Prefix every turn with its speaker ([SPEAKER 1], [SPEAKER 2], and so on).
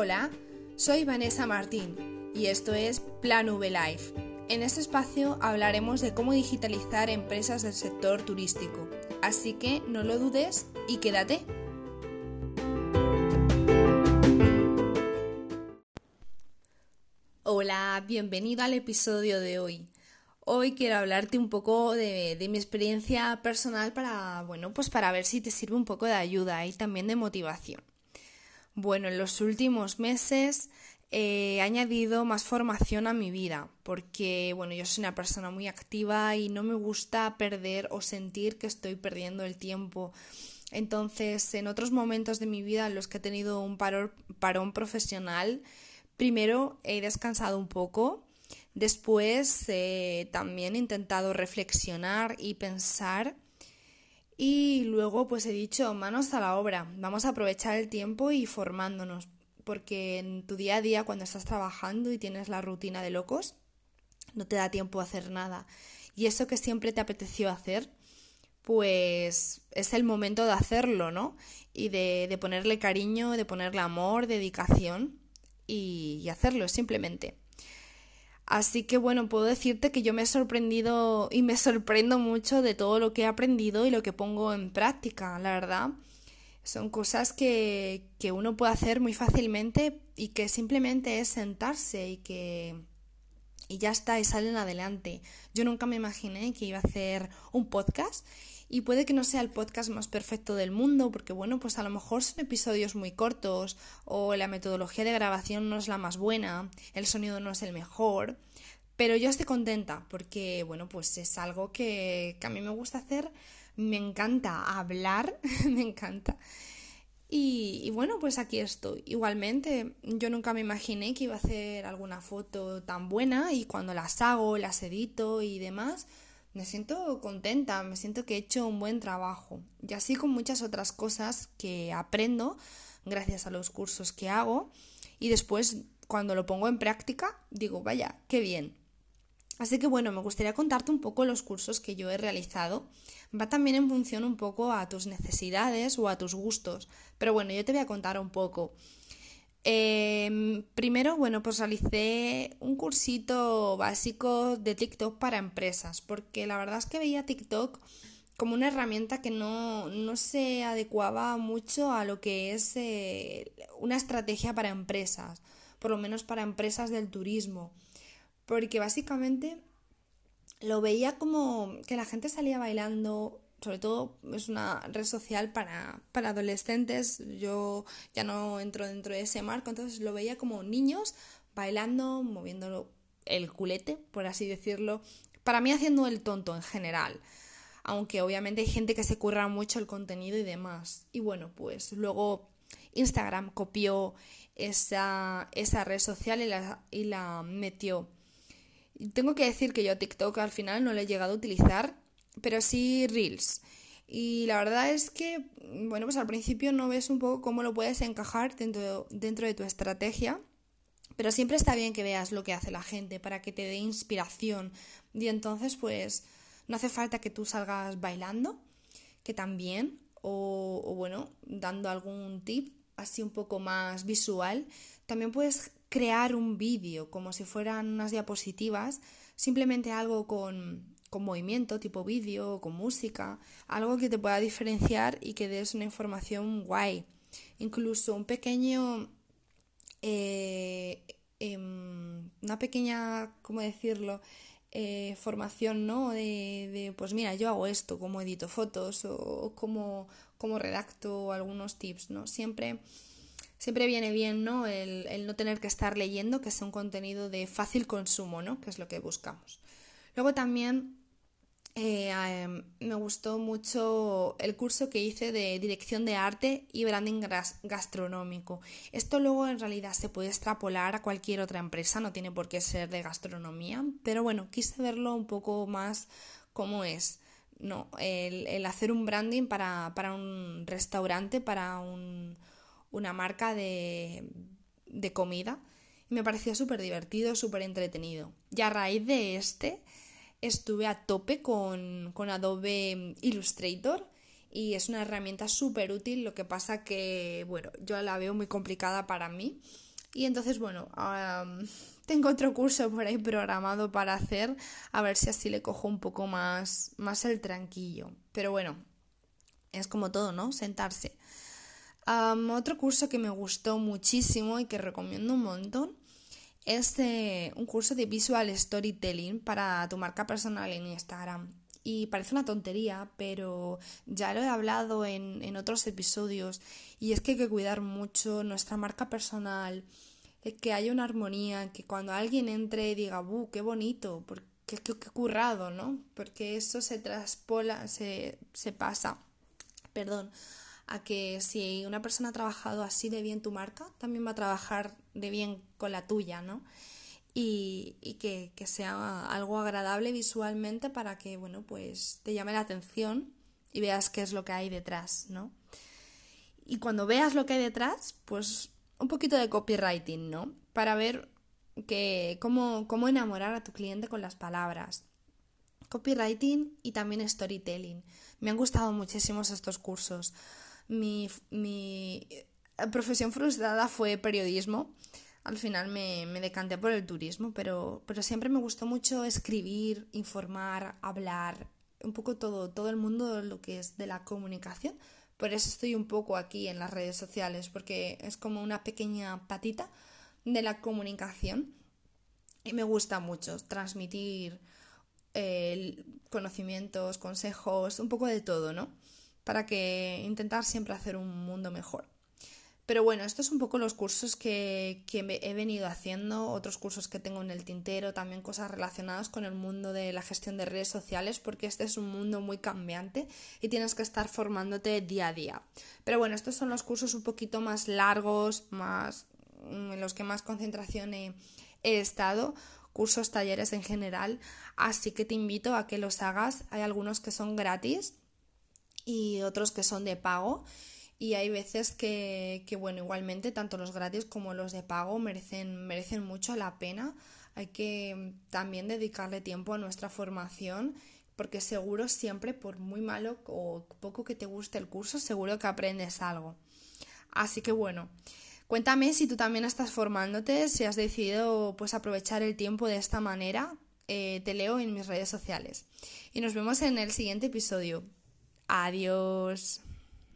[SPEAKER 1] Hola, soy Vanessa Martín y esto es Plan V Life. En este espacio hablaremos de cómo digitalizar empresas del sector turístico, así que no lo dudes y quédate. Hola, bienvenido al episodio de hoy. Hoy quiero hablarte un poco de, de, mi experiencia personal para, bueno, pues para ver si te sirve un poco de ayuda y también de motivación. Bueno, en los últimos meses he añadido más formación a mi vida, porque bueno, yo soy una persona muy activa y no me gusta perder o sentir que estoy perdiendo el tiempo. Entonces, en otros momentos de mi vida en los que he tenido un parón, profesional, primero he descansado un poco, después eh, también he intentado reflexionar y pensar y luego pues he dicho, manos a la obra, vamos a aprovechar el tiempo y formándonos, porque en tu día a día cuando estás trabajando y tienes la rutina de locos, no te da tiempo a hacer nada. Y eso que siempre te apeteció hacer, pues es el momento de hacerlo, ¿no? Y de, de ponerle cariño, de ponerle amor, dedicación y, y hacerlo simplemente. Así que bueno, puedo decirte que yo me he sorprendido y me sorprendo mucho de todo lo que he aprendido y lo que pongo en práctica, la verdad. Son cosas que, que uno puede hacer muy fácilmente y que simplemente es sentarse y que y ya está y salen adelante. Yo nunca me imaginé que iba a hacer un podcast y puede que no sea el podcast más perfecto del mundo porque bueno, pues a lo mejor son episodios muy cortos o la metodología de grabación no es la más buena, el sonido no es el mejor, pero yo estoy contenta porque bueno, pues es algo que, que a mí me gusta hacer, me encanta hablar, me encanta. Y, bueno, pues aquí estoy. Igualmente, yo nunca me imaginé que iba a hacer alguna foto tan buena y cuando las hago, las edito y demás, me siento contenta, me siento que he hecho un buen trabajo. Y así con muchas otras cosas que aprendo gracias a los cursos que hago y después cuando lo pongo en práctica digo, vaya, qué bien. Así que bueno, me gustaría contarte un poco los cursos que yo he realizado. Va también en función un poco a tus necesidades o a tus gustos. Pero bueno, yo te voy a contar un poco. Eh, primero, bueno, pues realicé un cursito básico de TikTok para empresas, porque la verdad es que veía TikTok como una herramienta que no, no se adecuaba mucho a lo que es eh, una estrategia para empresas, por lo menos para empresas del turismo, porque básicamente lo veía como que la gente salía bailando sobre todo es una red social para, para adolescentes. Yo ya no entro dentro de ese marco, entonces lo veía como niños bailando, moviendo el culete, por así decirlo. Para mí haciendo el tonto en general. Aunque obviamente hay gente que se curra mucho el contenido y demás. Y bueno, pues luego Instagram copió esa, esa red social y la, y la metió. Tengo que decir que yo TikTok al final no lo he llegado a utilizar pero sí Reels. Y la verdad es que, bueno, pues al principio no ves un poco cómo lo puedes encajar dentro, dentro de tu estrategia, pero siempre está bien que veas lo que hace la gente para que te dé inspiración. Y entonces, pues, no hace falta que tú salgas bailando, que también, o, o bueno, dando algún tip así un poco más visual. También puedes crear un vídeo como si fueran unas diapositivas, simplemente algo con con movimiento, tipo vídeo, con música, algo que te pueda diferenciar y que des una información guay. Incluso un pequeño, eh, em, una pequeña, ¿cómo decirlo? Eh, formación, ¿no? De, de, pues mira, yo hago esto, como edito fotos o como redacto algunos tips, ¿no? Siempre, siempre viene bien, ¿no? El, el no tener que estar leyendo, que sea un contenido de fácil consumo, ¿no? Que es lo que buscamos. Luego también eh, em, me gustó mucho el curso que hice de dirección de arte y branding gastronómico. Esto luego en realidad se puede extrapolar a cualquier otra empresa, no tiene por qué ser de gastronomía, pero bueno, quise verlo un poco más como es. No, el, hacer un branding para, para un restaurante, para un, una marca de, de comida. Me pareció súper divertido, súper entretenido. Y a raíz de este, estuve a tope con, Adobe Illustrator y es una herramienta súper útil, lo que pasa que, bueno, yo la veo muy complicada para mí Y entonces, bueno, tengo otro curso por ahí programado para hacer, a ver si así le cojo un poco más, más el tranquillo. Pero bueno, es como todo, ¿no? Sentarse. Otro curso que me gustó muchísimo y que recomiendo un montón es eh, un curso de visual storytelling para tu marca personal en Instagram. Y parece una tontería, pero ya lo he hablado en, en otros episodios. Y es que hay que cuidar mucho nuestra marca personal, que haya una armonía, que cuando alguien entre diga, ¡buh, qué bonito! Porque qué, qué, currado, ¿no? Porque eso se traspola, se, se pasa, perdón, a que si una persona ha trabajado así de bien tu marca, también va a trabajar de bien con la tuya, ¿no? Y, que, sea algo agradable visualmente para que, bueno, pues te llame la atención y veas qué es lo que hay detrás, ¿no? Y cuando veas lo que hay detrás, pues un poquito de copywriting, ¿no? Para ver que, cómo, cómo enamorar a tu cliente con las palabras. Copywriting y también storytelling. Me han gustado muchísimo estos cursos. Mi, mi profesión frustrada fue periodismo. Al final me, me decanté por el turismo, pero, pero siempre me gustó mucho escribir, informar, hablar, un poco todo, todo el mundo lo que es de la comunicación por eso estoy un poco aquí en las redes sociales, porque es como una pequeña patita de la comunicación y me gusta mucho transmitir eh, conocimientos, consejos, un poco de todo, ¿no? Para que intentar siempre hacer un mundo mejor. Pero bueno, estos son un poco los cursos que, he venido haciendo, otros cursos que tengo en el tintero, también cosas relacionadas con el mundo de la gestión de redes sociales, porque este es un mundo muy cambiante y tienes que estar formándote día a día. Pero bueno, estos son los cursos un poquito más largos, más mm, en los que más concentración he, he estado, cursos, talleres en general, así que te invito a que los hagas. Hay algunos que son gratis y otros que son de pago y hay veces que, que, bueno, igualmente tanto los gratis como los de pago merecen, merecen mucho la pena. Hay que también dedicarle tiempo a nuestra formación porque seguro siempre, por muy malo o poco que te guste el curso, seguro que aprendes algo. Así que bueno, cuéntame si tú también estás formándote, si has decidido pues aprovechar el tiempo de esta manera. Eh, te leo en mis redes sociales. Y nos vemos en el siguiente episodio. Adiós.